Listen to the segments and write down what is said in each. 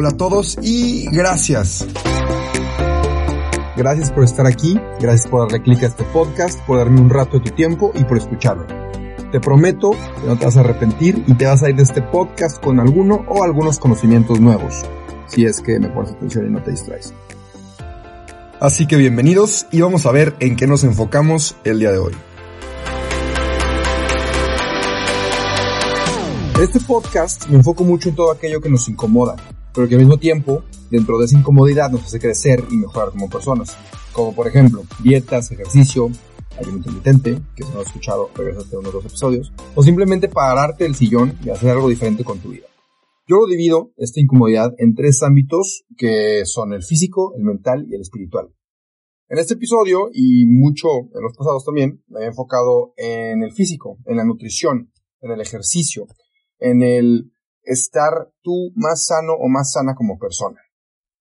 Hola a todos y gracias. Gracias por estar aquí, gracias por darle clic a este podcast, por darme un rato de tu tiempo y por escucharlo. Te prometo que no te vas a arrepentir y te vas a ir de este podcast con alguno o algunos conocimientos nuevos, si es que me pones atención y no te distraes. Así que bienvenidos y vamos a ver en qué nos enfocamos el día de hoy. este podcast me enfoco mucho en todo aquello que nos incomoda, pero que al mismo tiempo, dentro de esa incomodidad, nos hace crecer y mejorar como personas. Como por ejemplo, dietas, ejercicio, ayuno intermitente, que si no has escuchado, regresate a uno de los episodios, o simplemente pararte del sillón y hacer algo diferente con tu vida. Yo lo divido, esta incomodidad, en tres ámbitos que son el físico, el mental y el espiritual. En este episodio, y mucho en los pasados también, me he enfocado en el físico, en la nutrición, en el ejercicio, en el estar tú más sano o más sana como persona.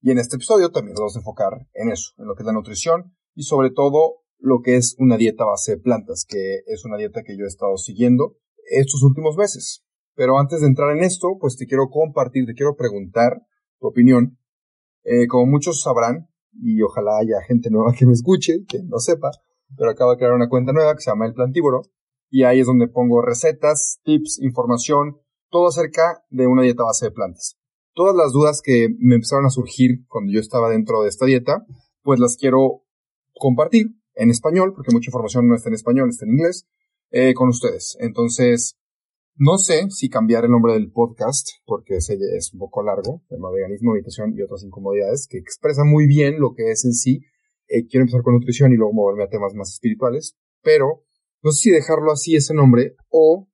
Y en este episodio también nos vamos a enfocar en eso, en lo que es la nutrición y sobre todo lo que es una dieta base de plantas, que es una dieta que yo he estado siguiendo estos últimos meses. Pero antes de entrar en esto, pues te quiero compartir, te quiero preguntar tu opinión. Eh, como muchos sabrán, y ojalá haya gente nueva que me escuche, que no sepa, pero acabo de crear una cuenta nueva que se llama El Plantívoro, y ahí es donde pongo recetas, tips, información, todo acerca de una dieta base de plantas. Todas las dudas que me empezaron a surgir cuando yo estaba dentro de esta dieta, pues las quiero compartir en español, porque mucha información no está en español, está en inglés, eh, con ustedes. Entonces, no sé si cambiar el nombre del podcast, porque ese es un poco largo, tema veganismo, meditación y otras incomodidades, que expresa muy bien lo que es en sí. Eh, quiero empezar con nutrición y luego moverme a temas más espirituales, pero no sé si dejarlo así ese nombre o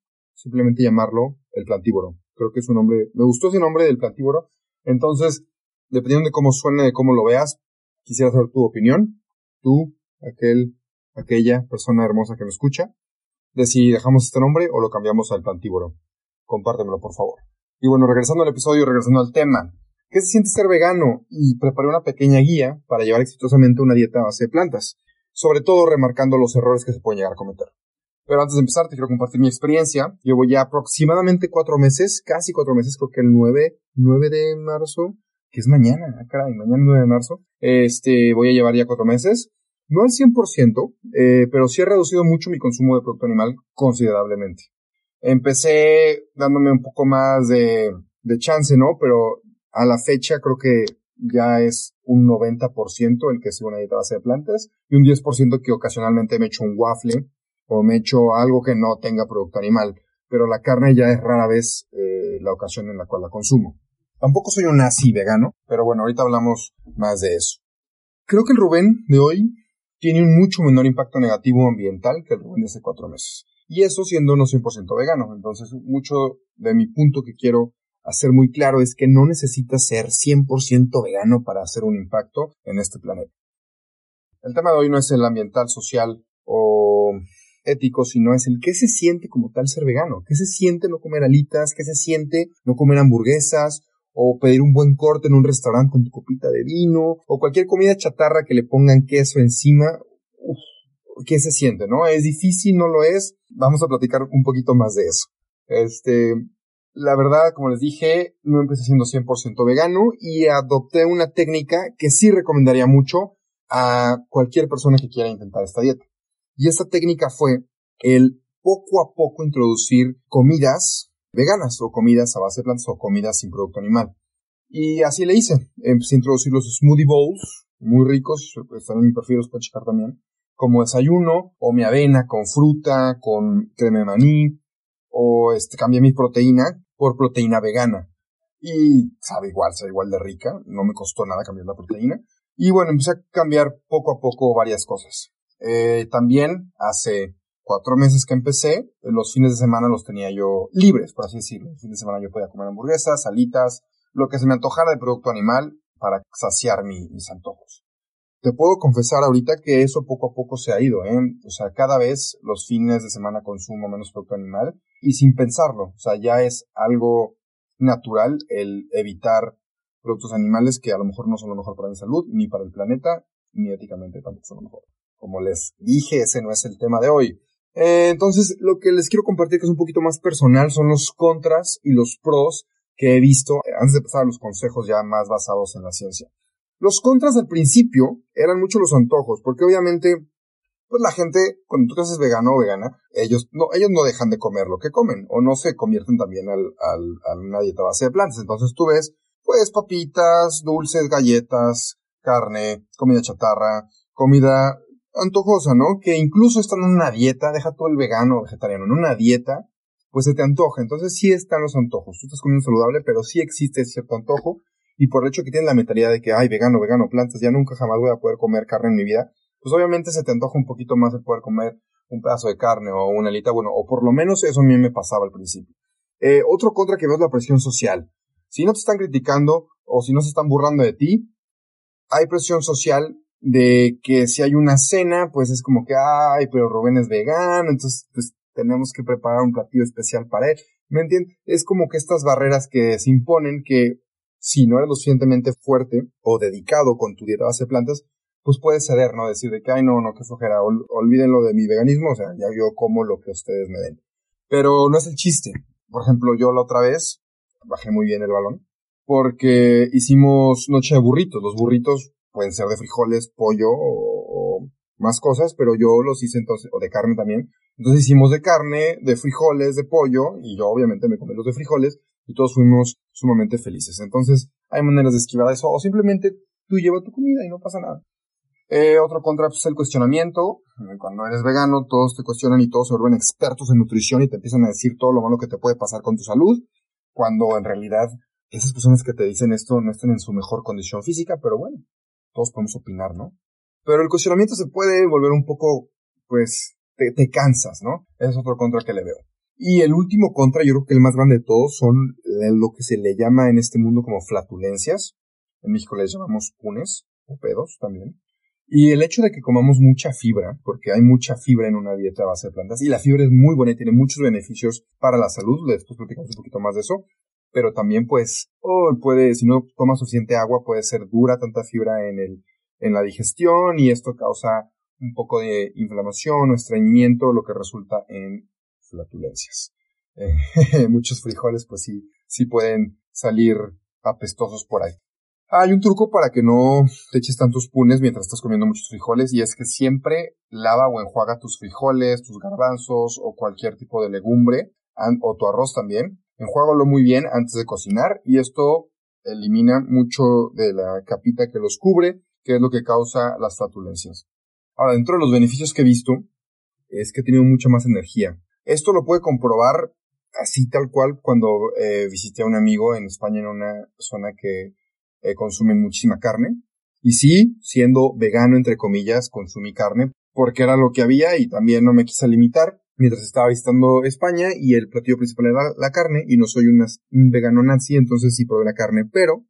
simplemente llamarlo el plantívoro. Creo que es un nombre, me gustó ese nombre del plantívoro. Entonces, dependiendo de cómo suene, de cómo lo veas, quisiera saber tu opinión. Tú, aquel, aquella persona hermosa que me escucha, de si dejamos este nombre o lo cambiamos al plantívoro. Compártemelo, por favor. Y bueno, regresando al episodio, regresando al tema. ¿Qué se siente ser vegano? Y preparé una pequeña guía para llevar exitosamente una dieta a base de plantas. Sobre todo remarcando los errores que se pueden llegar a cometer. Pero antes de empezar, te quiero compartir mi experiencia. Llevo ya aproximadamente cuatro meses, casi cuatro meses, creo que el 9, 9 de marzo, que es mañana, ah, caray, mañana 9 de marzo, este, voy a llevar ya cuatro meses. No al 100%, eh, pero sí he reducido mucho mi consumo de producto animal considerablemente. Empecé dándome un poco más de, de chance, ¿no? Pero a la fecha creo que ya es un 90% el que sigue una dieta base de plantas y un 10% que ocasionalmente me echo un waffle o me echo algo que no tenga producto animal, pero la carne ya es rara vez eh, la ocasión en la cual la consumo. Tampoco soy un nazi vegano, pero bueno, ahorita hablamos más de eso. Creo que el Rubén de hoy tiene un mucho menor impacto negativo ambiental que el Rubén de hace cuatro meses. Y eso siendo no 100% vegano. Entonces, mucho de mi punto que quiero hacer muy claro es que no necesitas ser 100% vegano para hacer un impacto en este planeta. El tema de hoy no es el ambiental, social o ético, sino es el qué se siente como tal ser vegano, qué se siente no comer alitas, qué se siente no comer hamburguesas o pedir un buen corte en un restaurante con tu copita de vino o cualquier comida chatarra que le pongan queso encima. Uf, ¿Qué se siente, no? ¿Es difícil? ¿No lo es? Vamos a platicar un poquito más de eso. Este, la verdad, como les dije, no empecé siendo 100% vegano y adopté una técnica que sí recomendaría mucho a cualquier persona que quiera intentar esta dieta. Y esta técnica fue el poco a poco introducir comidas veganas o comidas a base de plantas o comidas sin producto animal. Y así le hice. Empecé a introducir los smoothie bowls, muy ricos, están en mi perfil, los puedo checar también, como desayuno, o mi avena con fruta, con crema de maní, o este, cambié mi proteína por proteína vegana. Y sabe igual, sabe igual de rica, no me costó nada cambiar la proteína. Y bueno, empecé a cambiar poco a poco varias cosas. Eh, también hace cuatro meses que empecé, los fines de semana los tenía yo libres, por así decirlo. Los fines de semana yo podía comer hamburguesas, salitas, lo que se me antojara de producto animal para saciar mis antojos. Te puedo confesar ahorita que eso poco a poco se ha ido, ¿eh? O sea, cada vez los fines de semana consumo menos producto animal y sin pensarlo. O sea, ya es algo natural el evitar productos animales que a lo mejor no son lo mejor para mi salud, ni para el planeta, ni éticamente tampoco son lo mejor. Como les dije, ese no es el tema de hoy. Eh, entonces, lo que les quiero compartir que es un poquito más personal son los contras y los pros que he visto antes de pasar a los consejos ya más basados en la ciencia. Los contras al principio eran mucho los antojos, porque obviamente, pues la gente, cuando tú te haces vegano o vegana, ellos no, ellos no dejan de comer lo que comen, o no se convierten también al, a una dieta base de plantas. Entonces tú ves, pues papitas, dulces, galletas, carne, comida chatarra, comida antojosa, ¿no? Que incluso estando en una dieta, deja todo el vegano o vegetariano, en una dieta, pues se te antoja. Entonces sí están los antojos. Tú estás comiendo saludable, pero sí existe cierto antojo y por el hecho que tienes la mentalidad de que, ay, vegano, vegano, plantas, ya nunca jamás voy a poder comer carne en mi vida, pues obviamente se te antoja un poquito más de poder comer un pedazo de carne o una alita, bueno, o por lo menos eso a mí me pasaba al principio. Eh, otro contra que veo es la presión social. Si no te están criticando o si no se están burlando de ti, hay presión social de que si hay una cena, pues es como que, ay, pero Rubén es vegano, entonces pues tenemos que preparar un platillo especial para él. ¿Me entiendes? Es como que estas barreras que se imponen que si no eres lo suficientemente fuerte o dedicado con tu dieta base de plantas, pues puedes ceder, ¿no? Decir de que, ay, no, no, qué flojera, olvídenlo de mi veganismo, o sea, ya yo como lo que ustedes me den. Pero no es el chiste. Por ejemplo, yo la otra vez bajé muy bien el balón porque hicimos noche de burritos. Los burritos pueden ser de frijoles, pollo o, más cosas, pero yo los hice entonces, o de carne también. Entonces hicimos de carne, de frijoles, de pollo, y yo obviamente me comí los de frijoles, y todos fuimos sumamente felices. Entonces, hay maneras de esquivar eso, o simplemente tú llevas tu comida y no pasa nada. Eh, otro contra pues, es el cuestionamiento. Cuando eres vegano, todos te cuestionan y todos se vuelven expertos en nutrición y te empiezan a decir todo lo malo que te puede pasar con tu salud, cuando en realidad esas personas que te dicen esto no están en su mejor condición física, pero bueno, todos podemos opinar, ¿no? Pero el cuestionamiento se puede volver un poco, pues, te, cansas, ¿no? es otro contra que le veo. Y el último contra, yo creo que el más grande de todos, son lo que se le llama en este mundo como flatulencias. En México les llamamos punes o pedos también. Y el hecho de que comamos mucha fibra, porque hay mucha fibra en una dieta a base de plantas, y la fibra es muy buena y tiene muchos beneficios para la salud, después platicamos un poquito más de eso, pero también pues, oh, puede, si no tomas suficiente agua, puede ser dura tanta fibra en el, en la digestión, y esto causa un poco de inflamación o estreñimiento, lo que resulta en flatulencias. Eh, muchos frijoles pues sí, sí pueden salir apestosos por ahí. Hay un truco para que no te eches tantos punes mientras estás comiendo muchos frijoles y es que siempre lava o enjuaga tus frijoles, tus garbanzos o cualquier tipo de legumbre o tu arroz también. Enjuágalo muy bien antes de cocinar y esto elimina mucho de la capita que los cubre, que es lo que causa las flatulencias. Ahora, dentro de los beneficios que he visto, es que he tenido mucha más energía. Esto lo puede comprobar así tal cual cuando eh, visité a un amigo en España en una zona que eh, consumen muchísima carne. Y sí, siendo vegano, entre comillas, consumí carne porque era lo que había y también no me quise limitar mientras estaba visitando España y el platillo principal era la carne y no soy un vegano nazi, entonces sí probé la carne, pero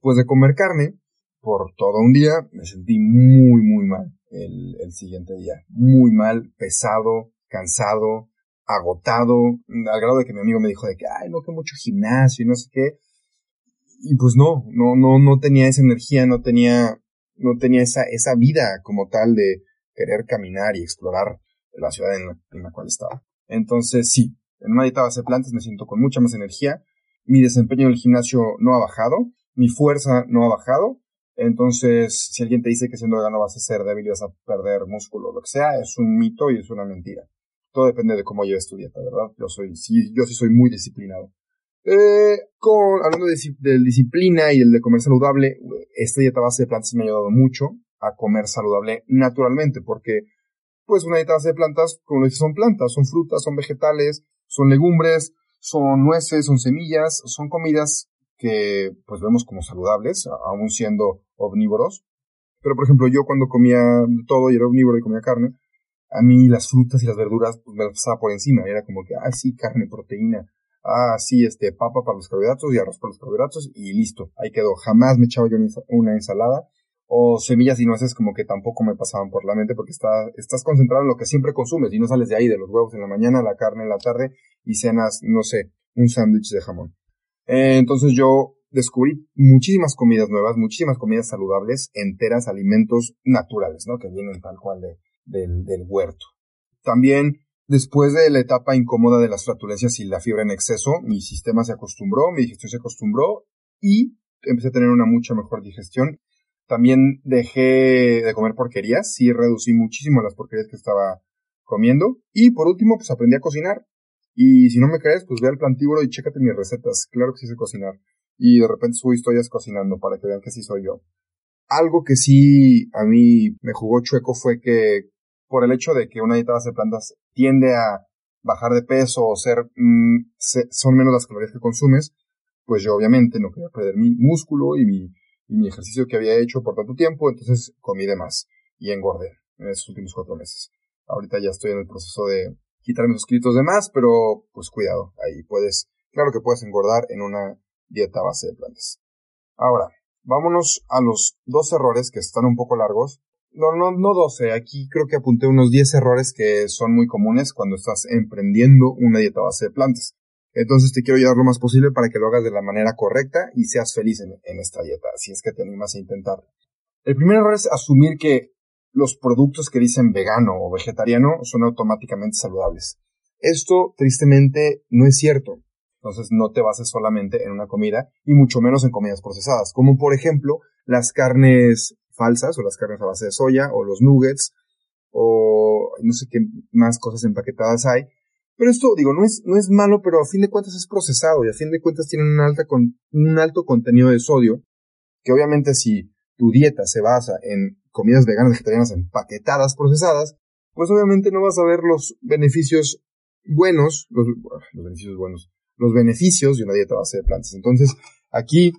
pues de comer carne por todo un día me sentí muy, muy mal el, el siguiente día. Muy mal, pesado, cansado, agotado, al grado de que mi amigo me dijo de que, ay, no, que mucho gimnasio y no sé qué. Y pues no, no, no, no tenía esa energía, no tenía, no tenía esa, esa vida como tal de querer caminar y explorar la ciudad en la, cual estaba. Entonces sí, en una dieta base de plantas me siento con mucha más energía, mi desempeño en el gimnasio no ha bajado, mi fuerza no ha bajado, entonces si alguien te dice que siendo vegano vas a ser débil y vas a perder músculo o lo que sea, es un mito y es una mentira todo depende de cómo lleves tu dieta, ¿verdad? Yo soy, sí, yo sí soy muy disciplinado. Eh, con, hablando de, de, disciplina y el de comer saludable, esta dieta base de plantas me ha ayudado mucho a comer saludable naturalmente, porque, pues, una dieta de plantas, como lo son plantas, son frutas, son vegetales, son legumbres, son nueces, son semillas, son comidas que, pues, vemos como saludables, aún siendo omnívoros. Pero, por ejemplo, yo cuando comía todo y era omnívoro y comía carne, a mí las frutas y las verduras pues me las pasaba por encima, era como que, ah, sí, carne, proteína, ah, sí, este, papa para los carbohidratos y arroz para los carbohidratos y listo, ahí quedó. Jamás me echaba yo una ensalada o semillas y nueces como que tampoco me pasaban por la mente porque está, estás concentrado en lo que siempre consumes y no sales de ahí, de los huevos en la mañana, la carne en la tarde y cenas, no sé, un sándwich de jamón. Eh, entonces yo descubrí muchísimas comidas nuevas, muchísimas comidas saludables, enteras, alimentos naturales, ¿no? Que vienen tal cual de, del, del huerto. También Después de la etapa incómoda de las flatulencias y la fiebre en exceso, mi sistema se acostumbró, mi digestión se acostumbró y empecé a tener una mucha mejor digestión. También dejé de comer porquerías, sí reducí muchísimo las porquerías que estaba comiendo. Y por último, pues aprendí a cocinar. Y si no me crees, pues ve al plantíbulo y chécate mis recetas. Claro que sí sé cocinar. Y de repente subo historias cocinando para que vean que sí soy yo. Algo que sí a mí me jugó chueco fue que por el hecho de que una dieta base de plantas tiende a bajar de peso o ser, mm, son menos las calorías que consumes, pues yo obviamente no quería perder mi músculo y mi, y mi ejercicio que había hecho por tanto tiempo, entonces comí de más y engordé en esos últimos cuatro meses. Ahorita ya estoy en el proceso de quitarme esos kilitos de más, pero pues cuidado, ahí puedes, claro que puedes engordar en una dieta base de plantas. Ahora, vámonos a los dos errores que están un poco largos. No, no, no 12, aquí creo que apunté unos 10 errores que son muy comunes cuando estás emprendiendo una dieta base de plantas. Entonces te quiero ayudar lo más posible para que lo hagas de la manera correcta y seas feliz en, en esta dieta, si es que te animas a intentarlo. El primer error es asumir que los productos que dicen vegano o vegetariano son automáticamente saludables. Esto tristemente no es cierto. Entonces no te bases solamente en una comida y mucho menos en comidas procesadas, como por ejemplo las carnes falsas o las carnes a base de soya o los nuggets o no sé qué más cosas empaquetadas hay. Pero esto, digo, no es, no es malo, pero a fin de cuentas es procesado y a fin de cuentas tienen un, alta con, un alto contenido de sodio, que obviamente si tu dieta se basa en comidas veganas, vegetarianas empaquetadas, procesadas, pues obviamente no vas a ver los beneficios buenos, los, beneficios buenos, los beneficios de una dieta base de plantas. Entonces, aquí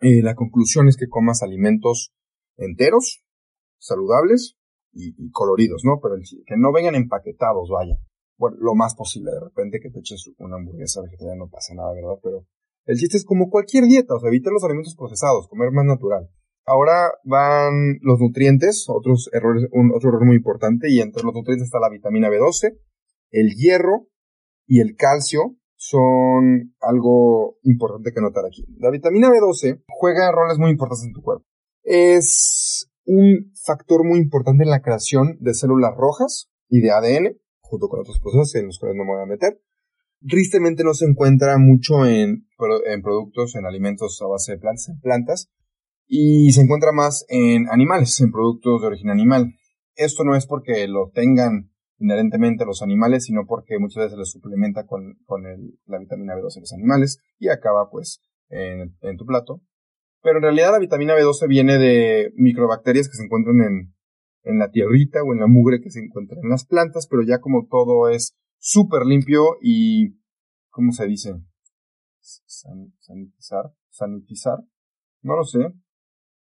eh, la conclusión es que comas alimentos enteros, saludables y, coloridos, ¿no? Pero que no vengan empaquetados, vaya. Bueno, lo más posible, de repente que te eches una hamburguesa vegetariana no pasa nada, ¿verdad? Pero el chiste es como cualquier dieta, o sea, evita los alimentos procesados, comer más natural. Ahora van los nutrientes, otros errores, otro error muy importante, y entre los nutrientes está la vitamina B12, el hierro y el calcio son algo importante que notar aquí. La vitamina B12 juega roles muy importantes en tu cuerpo. Es un factor muy importante en la creación de células rojas y de ADN, junto con otros procesos en los cuales no me voy a meter. Tristemente no se encuentra mucho en, en productos, en alimentos a base de plantas, en plantas, y se encuentra más en animales, en productos de origen animal. Esto no es porque lo tengan inherentemente los animales, sino porque muchas veces se les suplementa con, con la vitamina B12 en los animales y acaba pues en, en, tu plato. Pero en realidad la vitamina B12 viene de microbacterias que se encuentran en, en la tierrita o en la mugre que se encuentra en las plantas, pero ya como todo es súper limpio y, ¿cómo se dice? sanitizar, sanitizar, no lo sé,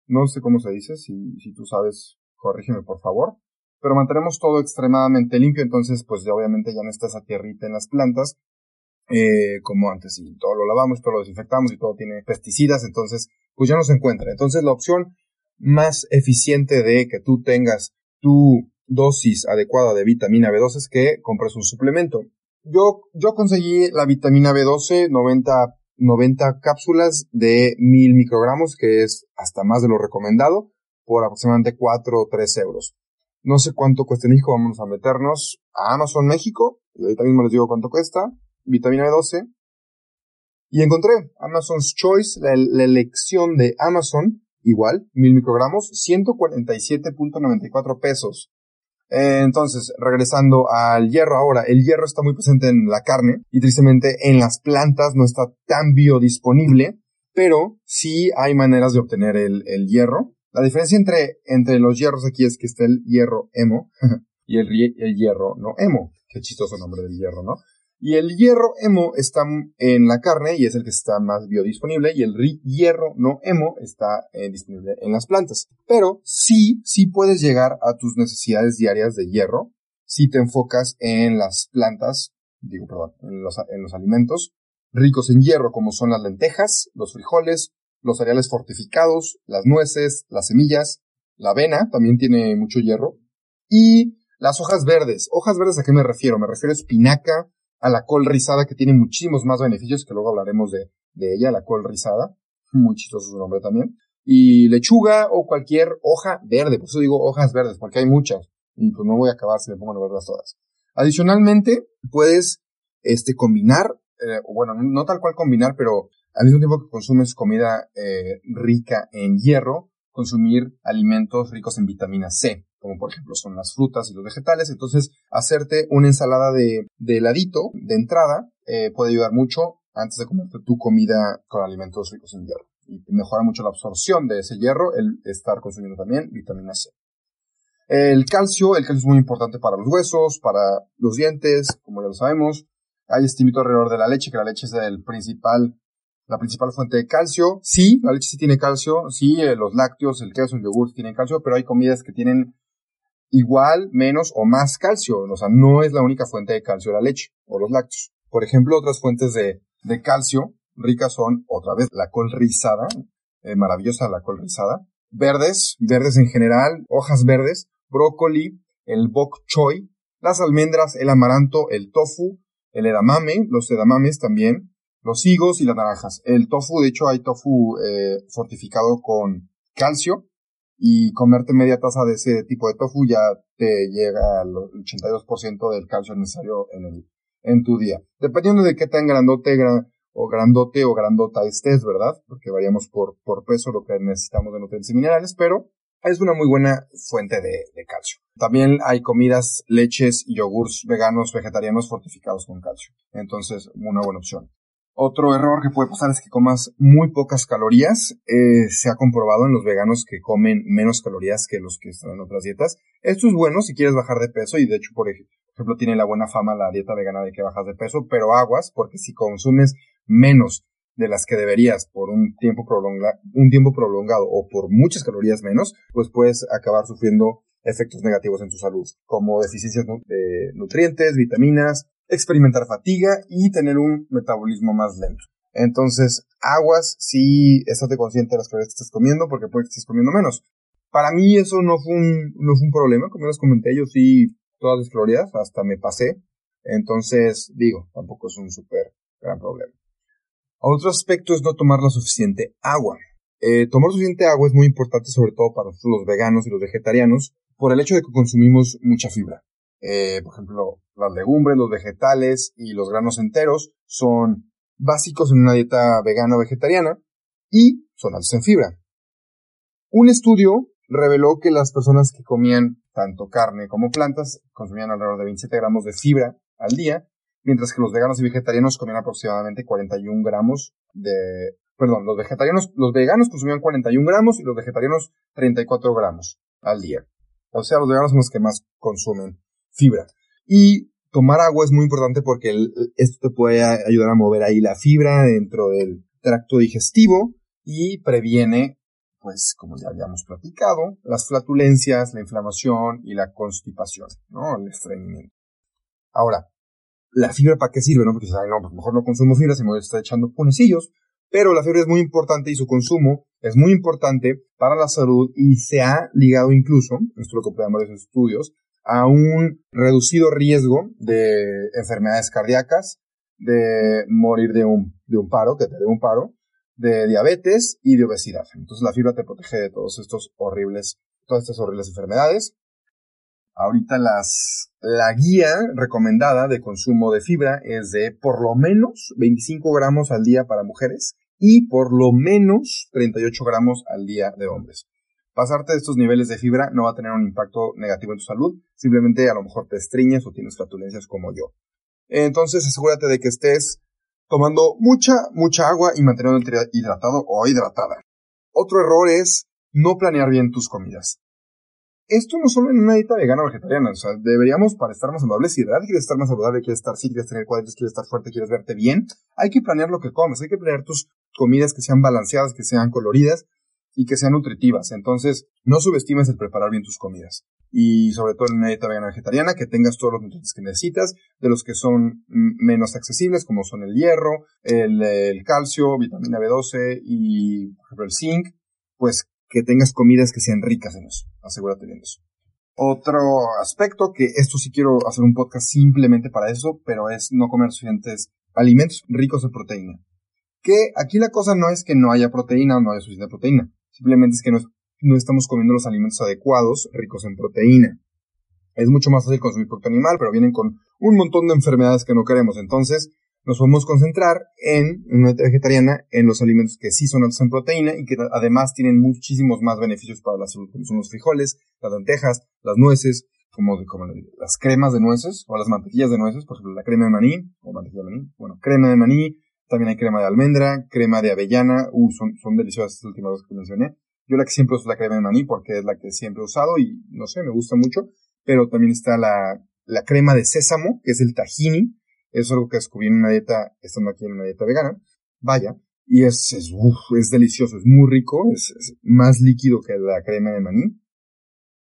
no sé cómo se dice, si, si tú sabes, corrígeme por favor. Pero mantenemos todo extremadamente limpio, entonces pues ya obviamente ya no está esa tierrita en las plantas, eh, como antes, y todo lo lavamos, todo lo desinfectamos y todo tiene pesticidas, entonces pues ya no se encuentra. Entonces la opción más eficiente de que tú tengas tu dosis adecuada de vitamina B12 es que compres un suplemento. Yo, yo conseguí la vitamina B12 90 90 cápsulas de 1000 microgramos, que es hasta más de lo recomendado, por aproximadamente 4 o 3 euros. No sé cuánto cuesta en México, vamos a meternos a Amazon México, y ahorita mismo les digo cuánto cuesta, vitamina B12, y encontré Amazon's Choice, la, la elección de Amazon, igual, 1000 microgramos, 147.94 pesos. Entonces, regresando al hierro ahora, el hierro está muy presente en la carne y tristemente en las plantas no está tan biodisponible, pero sí hay maneras de obtener el, hierro. La diferencia entre, entre los hierros aquí es que está el hierro hemo y el, el hierro no hemo. Qué chistoso nombre del hierro, ¿no? Y el hierro hemo está en la carne y es el que está más biodisponible y el hierro no hemo está eh, disponible en las plantas. Pero sí, sí puedes llegar a tus necesidades diarias de hierro si te enfocas en las plantas, digo, perdón, en los, en los alimentos ricos en hierro como son las lentejas, los frijoles, los cereales fortificados, las nueces, las semillas, la avena también tiene mucho hierro y las hojas verdes. ¿Hojas verdes a qué me refiero? Me refiero a espinaca, a la col rizada que tiene muchísimos más beneficios que luego hablaremos de, ella, la col rizada, muy chistoso su nombre también, y lechuga o cualquier hoja verde, por eso digo hojas verdes, porque hay muchas, y pues no voy a acabar si me pongo a verlas todas. Adicionalmente, puedes este, combinar, eh, bueno, no tal cual combinar, pero al mismo tiempo que consumes comida eh, rica en hierro, consumir alimentos ricos en vitamina C, como por ejemplo son las frutas y los vegetales. Entonces, hacerte una ensalada de, heladito de entrada eh, puede ayudar mucho antes de comerte tu comida con alimentos ricos en hierro. Y mejora mucho la absorción de ese hierro el estar consumiendo también vitamina C. El calcio, el calcio es muy importante para los huesos, para los dientes, como ya lo sabemos. Hay este alrededor de la leche, que la leche es el principal, la principal fuente de calcio. Sí, la leche sí tiene calcio, sí, eh, los lácteos, el queso, el yogur tienen calcio, pero hay comidas que tienen igual, menos o más calcio. O sea, no es la única fuente de calcio la leche o los lácteos. Por ejemplo, otras fuentes de, de calcio ricas son, otra vez, la col rizada, eh, maravillosa la col rizada, verdes, verdes en general, hojas verdes, brócoli, el bok choy, las almendras, el amaranto, el tofu, el edamame, los edamames también, los higos y las naranjas. El tofu, de hecho, hay tofu eh, fortificado con calcio y comerte media taza de ese tipo de tofu ya te llega al 82% del calcio necesario en el en tu día. Dependiendo de qué tan grandote o grandote o grandota estés, ¿verdad? Porque variamos por, por peso lo que necesitamos de nutrientes y minerales, pero es una muy buena fuente de, calcio. También hay comidas, leches y yogurts veganos, vegetarianos fortificados con calcio. Entonces, una buena opción. Otro error que puede pasar es que comas muy pocas calorías. Eh, se ha comprobado en los veganos que comen menos calorías que los que están en otras dietas. Esto es bueno si quieres bajar de peso y de hecho, por ejemplo, tiene la buena fama la dieta vegana de que bajas de peso, pero aguas porque si consumes menos de las que deberías por un tiempo, prolonga, un tiempo prolongado o por muchas calorías menos, pues puedes acabar sufriendo efectos negativos en tu salud, como deficiencias de nutrientes, vitaminas, experimentar fatiga y tener un metabolismo más lento. Entonces, aguas si estate consciente de las calorías que estás comiendo, porque puede que estés comiendo menos. Para mí eso no fue un, no fue un problema, como les comenté, yo sí todas las calorías, hasta me pasé. Entonces, digo, tampoco es un súper gran problema. Otro aspecto es no tomar la suficiente agua. Eh, tomar suficiente agua es muy importante sobre todo para los veganos y los vegetarianos por el hecho de que consumimos mucha fibra. Eh, por ejemplo, las legumbres, los vegetales y los granos enteros son básicos en una dieta vegana o vegetariana y son altos en fibra. Un estudio reveló que las personas que comían tanto carne como plantas consumían alrededor de 27 gramos de fibra al día mientras que los veganos y vegetarianos comían aproximadamente 41 gramos de, perdón, los vegetarianos, los veganos consumían 41 gramos y los vegetarianos 34 gramos al día. O sea, los veganos son los que más consumen fibra. Y tomar agua es muy importante porque esto te puede ayudar a mover ahí la fibra dentro del tracto digestivo y previene, pues, como ya habíamos platicado, las flatulencias, la inflamación y la constipación, ¿no? El estreñimiento. Ahora, la fibra para qué sirve, ¿no? Porque ay, no, pues mejor no consumo fibra, se me está echando punecillos. Pero la fibra es muy importante y su consumo es muy importante para la salud y se ha ligado incluso, esto lo comprueban varios estudios, a un reducido riesgo de enfermedades cardíacas, de morir de un, de un paro, que te dé un paro, de diabetes y de obesidad. Entonces la fibra te protege de todos estos horribles, todas estas horribles enfermedades. Ahorita las, la guía recomendada de consumo de fibra es de por lo menos 25 gramos al día para mujeres y por lo menos 38 gramos al día de hombres. Pasarte de estos niveles de fibra no va a tener un impacto negativo en tu salud, simplemente a lo mejor te estriñes o tienes flatulencias como yo. Entonces asegúrate de que estés tomando mucha, mucha agua y manteniendo hidratado o hidratada. Otro error es no planear bien tus comidas esto no solo en una dieta vegana o vegetariana, o deberíamos para estar más saludables, si de quieres estar más saludable, quieres estar sí, quieres tener cuadritos, quieres estar fuerte, quieres verte bien, hay que planear lo que comes, hay que planear tus comidas que sean balanceadas, que sean coloridas y que sean nutritivas. Entonces, no subestimes el preparar bien tus comidas. Y sobre todo en una dieta vegana vegetariana, que tengas todos los nutrientes que necesitas, de los que son menos accesibles, como son el hierro, el, calcio, vitamina B12 y, por ejemplo, el zinc, pues que tengas comidas que sean ricas en eso. Asegúrate bien de eso. Otro aspecto, que esto sí quiero hacer un podcast simplemente para eso, pero es no comer suficientes alimentos ricos en proteína. Que aquí la cosa no es que no haya proteína o no haya suficiente proteína. Simplemente es que no, estamos comiendo los alimentos adecuados ricos en proteína. Es mucho más fácil consumir producto animal, pero vienen con un montón de enfermedades que no queremos. Entonces, nos podemos concentrar en una dieta vegetariana en los alimentos que sí son altos en proteína y que además tienen muchísimos más beneficios para la salud, como son los frijoles, las lentejas, las nueces, como, como las cremas de nueces o las mantequillas de nueces, por ejemplo, la crema de maní o mantequilla de maní. Bueno, crema de maní, también hay crema de almendra, crema de avellana, uh, son, son deliciosas estas últimas dos que mencioné. Yo la que siempre uso es la crema de maní porque es la que siempre he usado y no sé, me gusta mucho, pero también está la, la crema de sésamo, que es el tahini, es algo que descubrí en una dieta, estando aquí en una dieta vegana, vaya, y es, es, es delicioso, es muy rico, es, es más líquido que la crema de maní,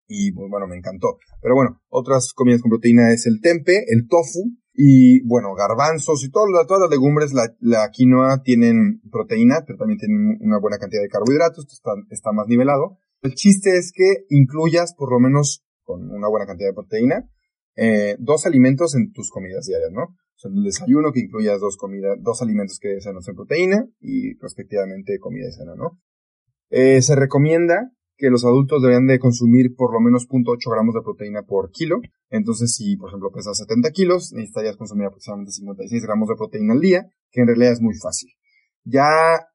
y pues, bueno, me encantó. Pero bueno, otras comidas con proteína es el tempe, el tofu y bueno, garbanzos y todas las legumbres, la, la, quinoa tienen proteína, pero también tienen una buena cantidad de carbohidratos, está, está más nivelado. El chiste es que incluyas por lo menos con una buena cantidad de proteína, eh, dos alimentos en tus comidas diarias, ¿no? O el desayuno que incluyas dos comidas, dos alimentos que sean en proteína y respectivamente comida y cena, ¿no? Eh, se recomienda que los adultos deberían de consumir por lo menos 0.8 gramos de proteína por kilo. Entonces, si por ejemplo pesas 70 kilos, necesitarías consumir aproximadamente 56 gramos de proteína al día, que en realidad es muy fácil. Ya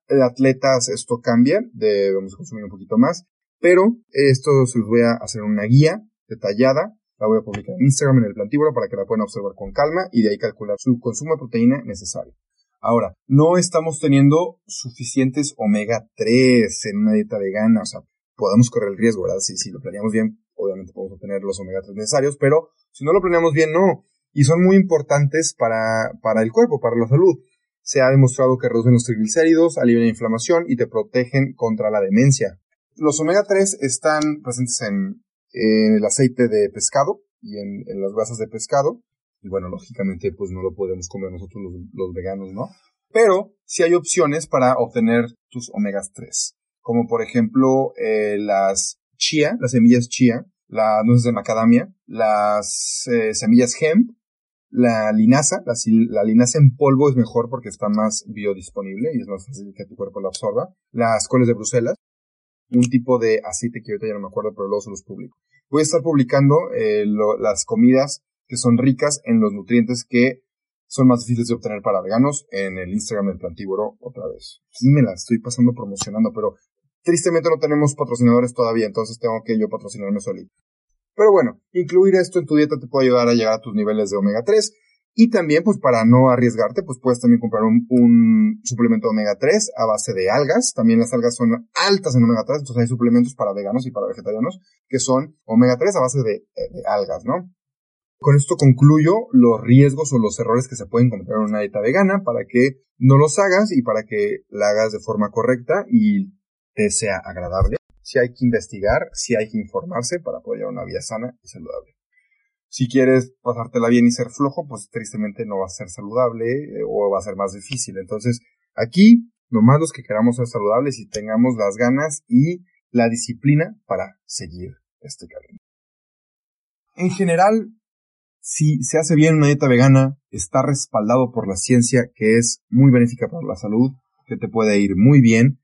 de atletas esto cambia, debemos consumir un poquito más, pero esto se los voy a hacer una guía detallada, la voy a publicar en Instagram en el plantíbulo para que la puedan observar con calma y de ahí calcular su consumo de proteína necesario. Ahora, no estamos teniendo suficientes omega 3 en una dieta vegana, o sea, podemos correr el riesgo, ¿verdad? Si, si lo planeamos bien, obviamente podemos obtener los omega 3 necesarios, pero si no lo planeamos bien, no. Y son muy importantes para, para el cuerpo, para la salud. Se ha demostrado que reducen los triglicéridos, alivian la inflamación y te protegen contra la demencia. Los omega 3 están presentes en, el aceite de pescado y en, las grasas de pescado. Y bueno, lógicamente, pues no lo podemos comer nosotros los, los veganos, ¿no? Pero sí hay opciones para obtener tus omegas 3 como por ejemplo eh, las chía, las semillas chía, las nueces de macadamia, las eh, semillas hemp, la linaza, la, linaza en polvo es mejor porque está más biodisponible y es más fácil que tu cuerpo la absorba, las coles de Bruselas, un tipo de aceite que ahorita ya no me acuerdo, pero luego se los publico. Voy a estar publicando eh, las comidas que son ricas en los nutrientes que son más difíciles de obtener para veganos en el Instagram del Plantívoro otra vez. Aquí me la estoy pasando promocionando, pero Tristemente no tenemos patrocinadores todavía, entonces tengo que yo patrocinarme solito. Pero bueno, incluir esto en tu dieta te puede ayudar a llegar a tus niveles de omega 3. Y también, pues para no arriesgarte, pues puedes también comprar un, suplemento de omega 3 a base de algas. También las algas son altas en omega 3, entonces hay suplementos para veganos y para vegetarianos que son omega 3 a base de, eh, de algas, ¿no? Con esto concluyo los riesgos o los errores que se pueden cometer en una dieta vegana para que no los hagas y para que la hagas de forma correcta y te sea agradable. Si hay que investigar, si hay que informarse para poder llevar una vida sana y saludable. Si quieres pasártela bien y ser flojo, pues tristemente no va a ser saludable eh, o va a ser más difícil. Entonces, aquí, nomás los que queramos ser saludables y tengamos las ganas y la disciplina para seguir este camino. En general, si se hace bien una dieta vegana, está respaldado por la ciencia que es muy benéfica para la salud, que te puede ir muy bien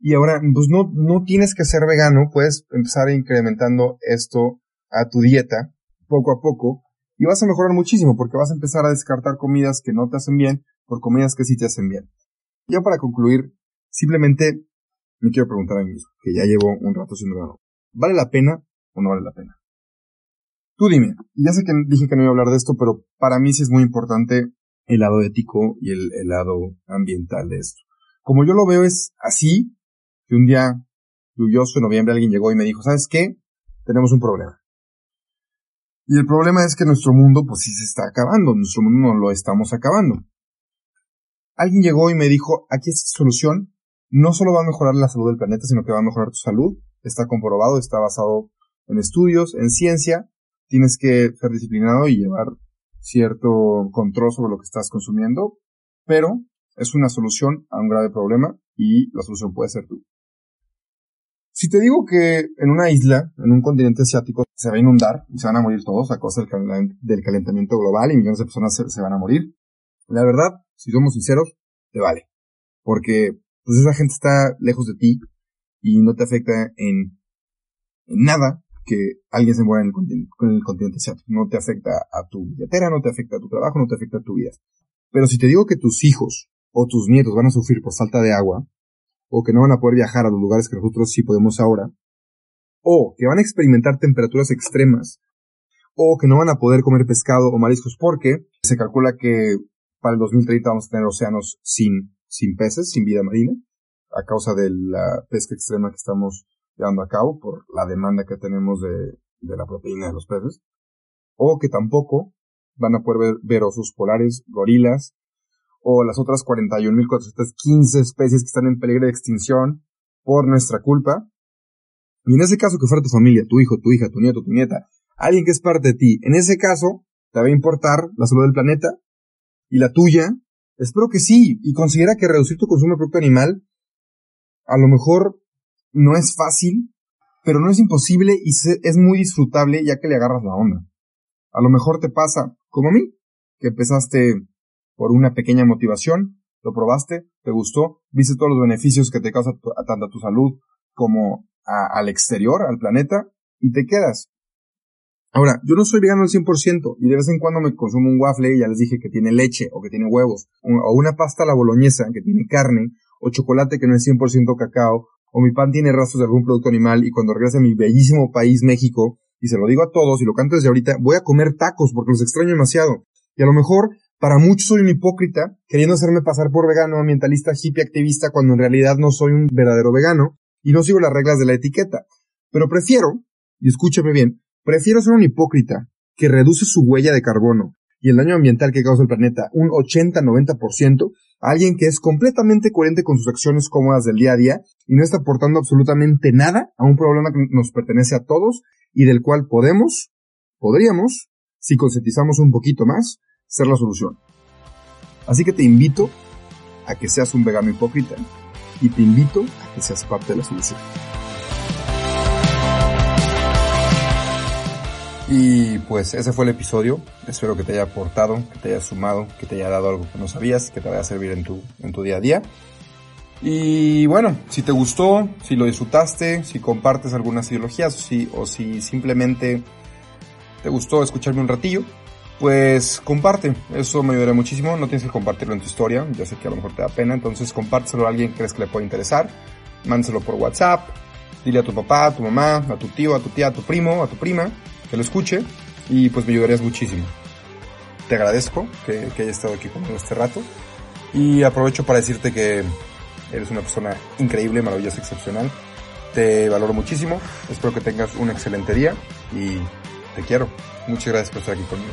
y ahora, pues no, no tienes que ser vegano, puedes empezar incrementando esto a tu dieta poco a poco y vas a mejorar muchísimo porque vas a empezar a descartar comidas que no te hacen bien por comidas que sí te hacen bien. Ya para concluir, simplemente me quiero preguntar a mí mismo, que ya llevo un rato siendo vegano. ¿Vale la pena o no vale la pena? Tú dime, ya sé que dije que no iba a hablar de esto, pero para mí sí es muy importante el lado ético y el, el lado ambiental de esto. Como yo lo veo es así, que un día lluvioso en noviembre alguien llegó y me dijo, ¿sabes qué? Tenemos un problema. Y el problema es que nuestro mundo pues sí se está acabando, nuestro mundo no lo estamos acabando. Alguien llegó y me dijo, aquí esta solución no solo va a mejorar la salud del planeta, sino que va a mejorar tu salud. Está comprobado, está basado en estudios, en ciencia. Tienes que ser disciplinado y llevar cierto control sobre lo que estás consumiendo, pero es una solución a un grave problema y la solución puede ser tú. Si te digo que en una isla, en un continente asiático, se va a inundar y se van a morir todos a causa del, calentamiento global y millones de personas se, van a morir, la verdad, si somos sinceros, te vale. Porque pues esa gente está lejos de ti y no te afecta en, en nada que alguien se muera en el, continente, en el continente asiático. No te afecta a tu billetera, no te afecta a tu trabajo, no te afecta a tu vida. Pero si te digo que tus hijos o tus nietos van a sufrir por falta de agua, o que no van a poder viajar a los lugares que nosotros sí podemos ahora, o que van a experimentar temperaturas extremas, o que no van a poder comer pescado o mariscos porque se calcula que para el 2030 vamos a tener océanos sin, sin peces, sin vida marina, a causa de la pesca extrema que estamos llevando a cabo por la demanda que tenemos de, de la proteína de los peces, o que tampoco van a poder ver, ver osos polares, gorilas, o las otras 41.415 especies que están en peligro de extinción por nuestra culpa. Y en ese caso que fuera tu familia, tu hijo, tu hija, tu nieto, tu nieta, alguien que es parte de ti, en ese caso, ¿te va a importar la salud del planeta? ¿Y la tuya? Espero que sí, y considera que reducir tu consumo de producto animal a lo mejor no es fácil, pero no es imposible y es muy disfrutable ya que le agarras la onda. A lo mejor te pasa, como a mí, que empezaste por una pequeña motivación, lo probaste, te gustó, viste todos los beneficios que te causa tanto a tu salud como al exterior, al planeta, y te quedas. Ahora, yo no soy vegano al 100% y de vez en cuando me consumo un waffle, ya les dije que tiene leche o que tiene huevos, o una pasta a la boloñesa que tiene carne, o chocolate que no es 100% cacao, o mi pan tiene rastros de algún producto animal y cuando regrese a mi bellísimo país México, y se lo digo a todos y lo canto desde ahorita, voy a comer tacos porque los extraño demasiado. Y a lo mejor para muchos soy un hipócrita, queriendo hacerme pasar por vegano, ambientalista, hippie, activista, cuando en realidad no soy un verdadero vegano y no sigo las reglas de la etiqueta. Pero prefiero, y escúchame bien, prefiero ser un hipócrita que reduce su huella de carbono y el daño ambiental que causa el planeta un 80-90% a alguien que es completamente coherente con sus acciones cómodas del día a día y no está aportando absolutamente nada a un problema que nos pertenece a todos y del cual podemos, podríamos, si concientizamos un poquito más, ser la solución. Así que te invito a que seas un vegano hipócrita y te invito a que seas parte de la solución. Y pues ese fue el episodio. Espero que te haya aportado, que te haya sumado, que te haya dado algo que no sabías, que te vaya a servir en tu, en tu día a día. Y bueno, si te gustó, si lo disfrutaste, si compartes algunas ideologías o si, o si simplemente te gustó escucharme un ratillo, pues comparte, eso me ayudará muchísimo, no tienes que compartirlo en tu historia, ya sé que a lo mejor te da pena, entonces compártelo a alguien que crees que le puede interesar, mándaselo por WhatsApp, dile a tu papá, a tu mamá, a tu tío, a tu tía, a tu primo, a tu prima, que lo escuche. Y pues me ayudarías muchísimo. Te agradezco que, que hayas estado aquí conmigo este rato. Y aprovecho para decirte que eres una persona increíble, maravillosa, excepcional. Te valoro muchísimo, espero que tengas un excelente día y te quiero. Muchas gracias por estar aquí conmigo.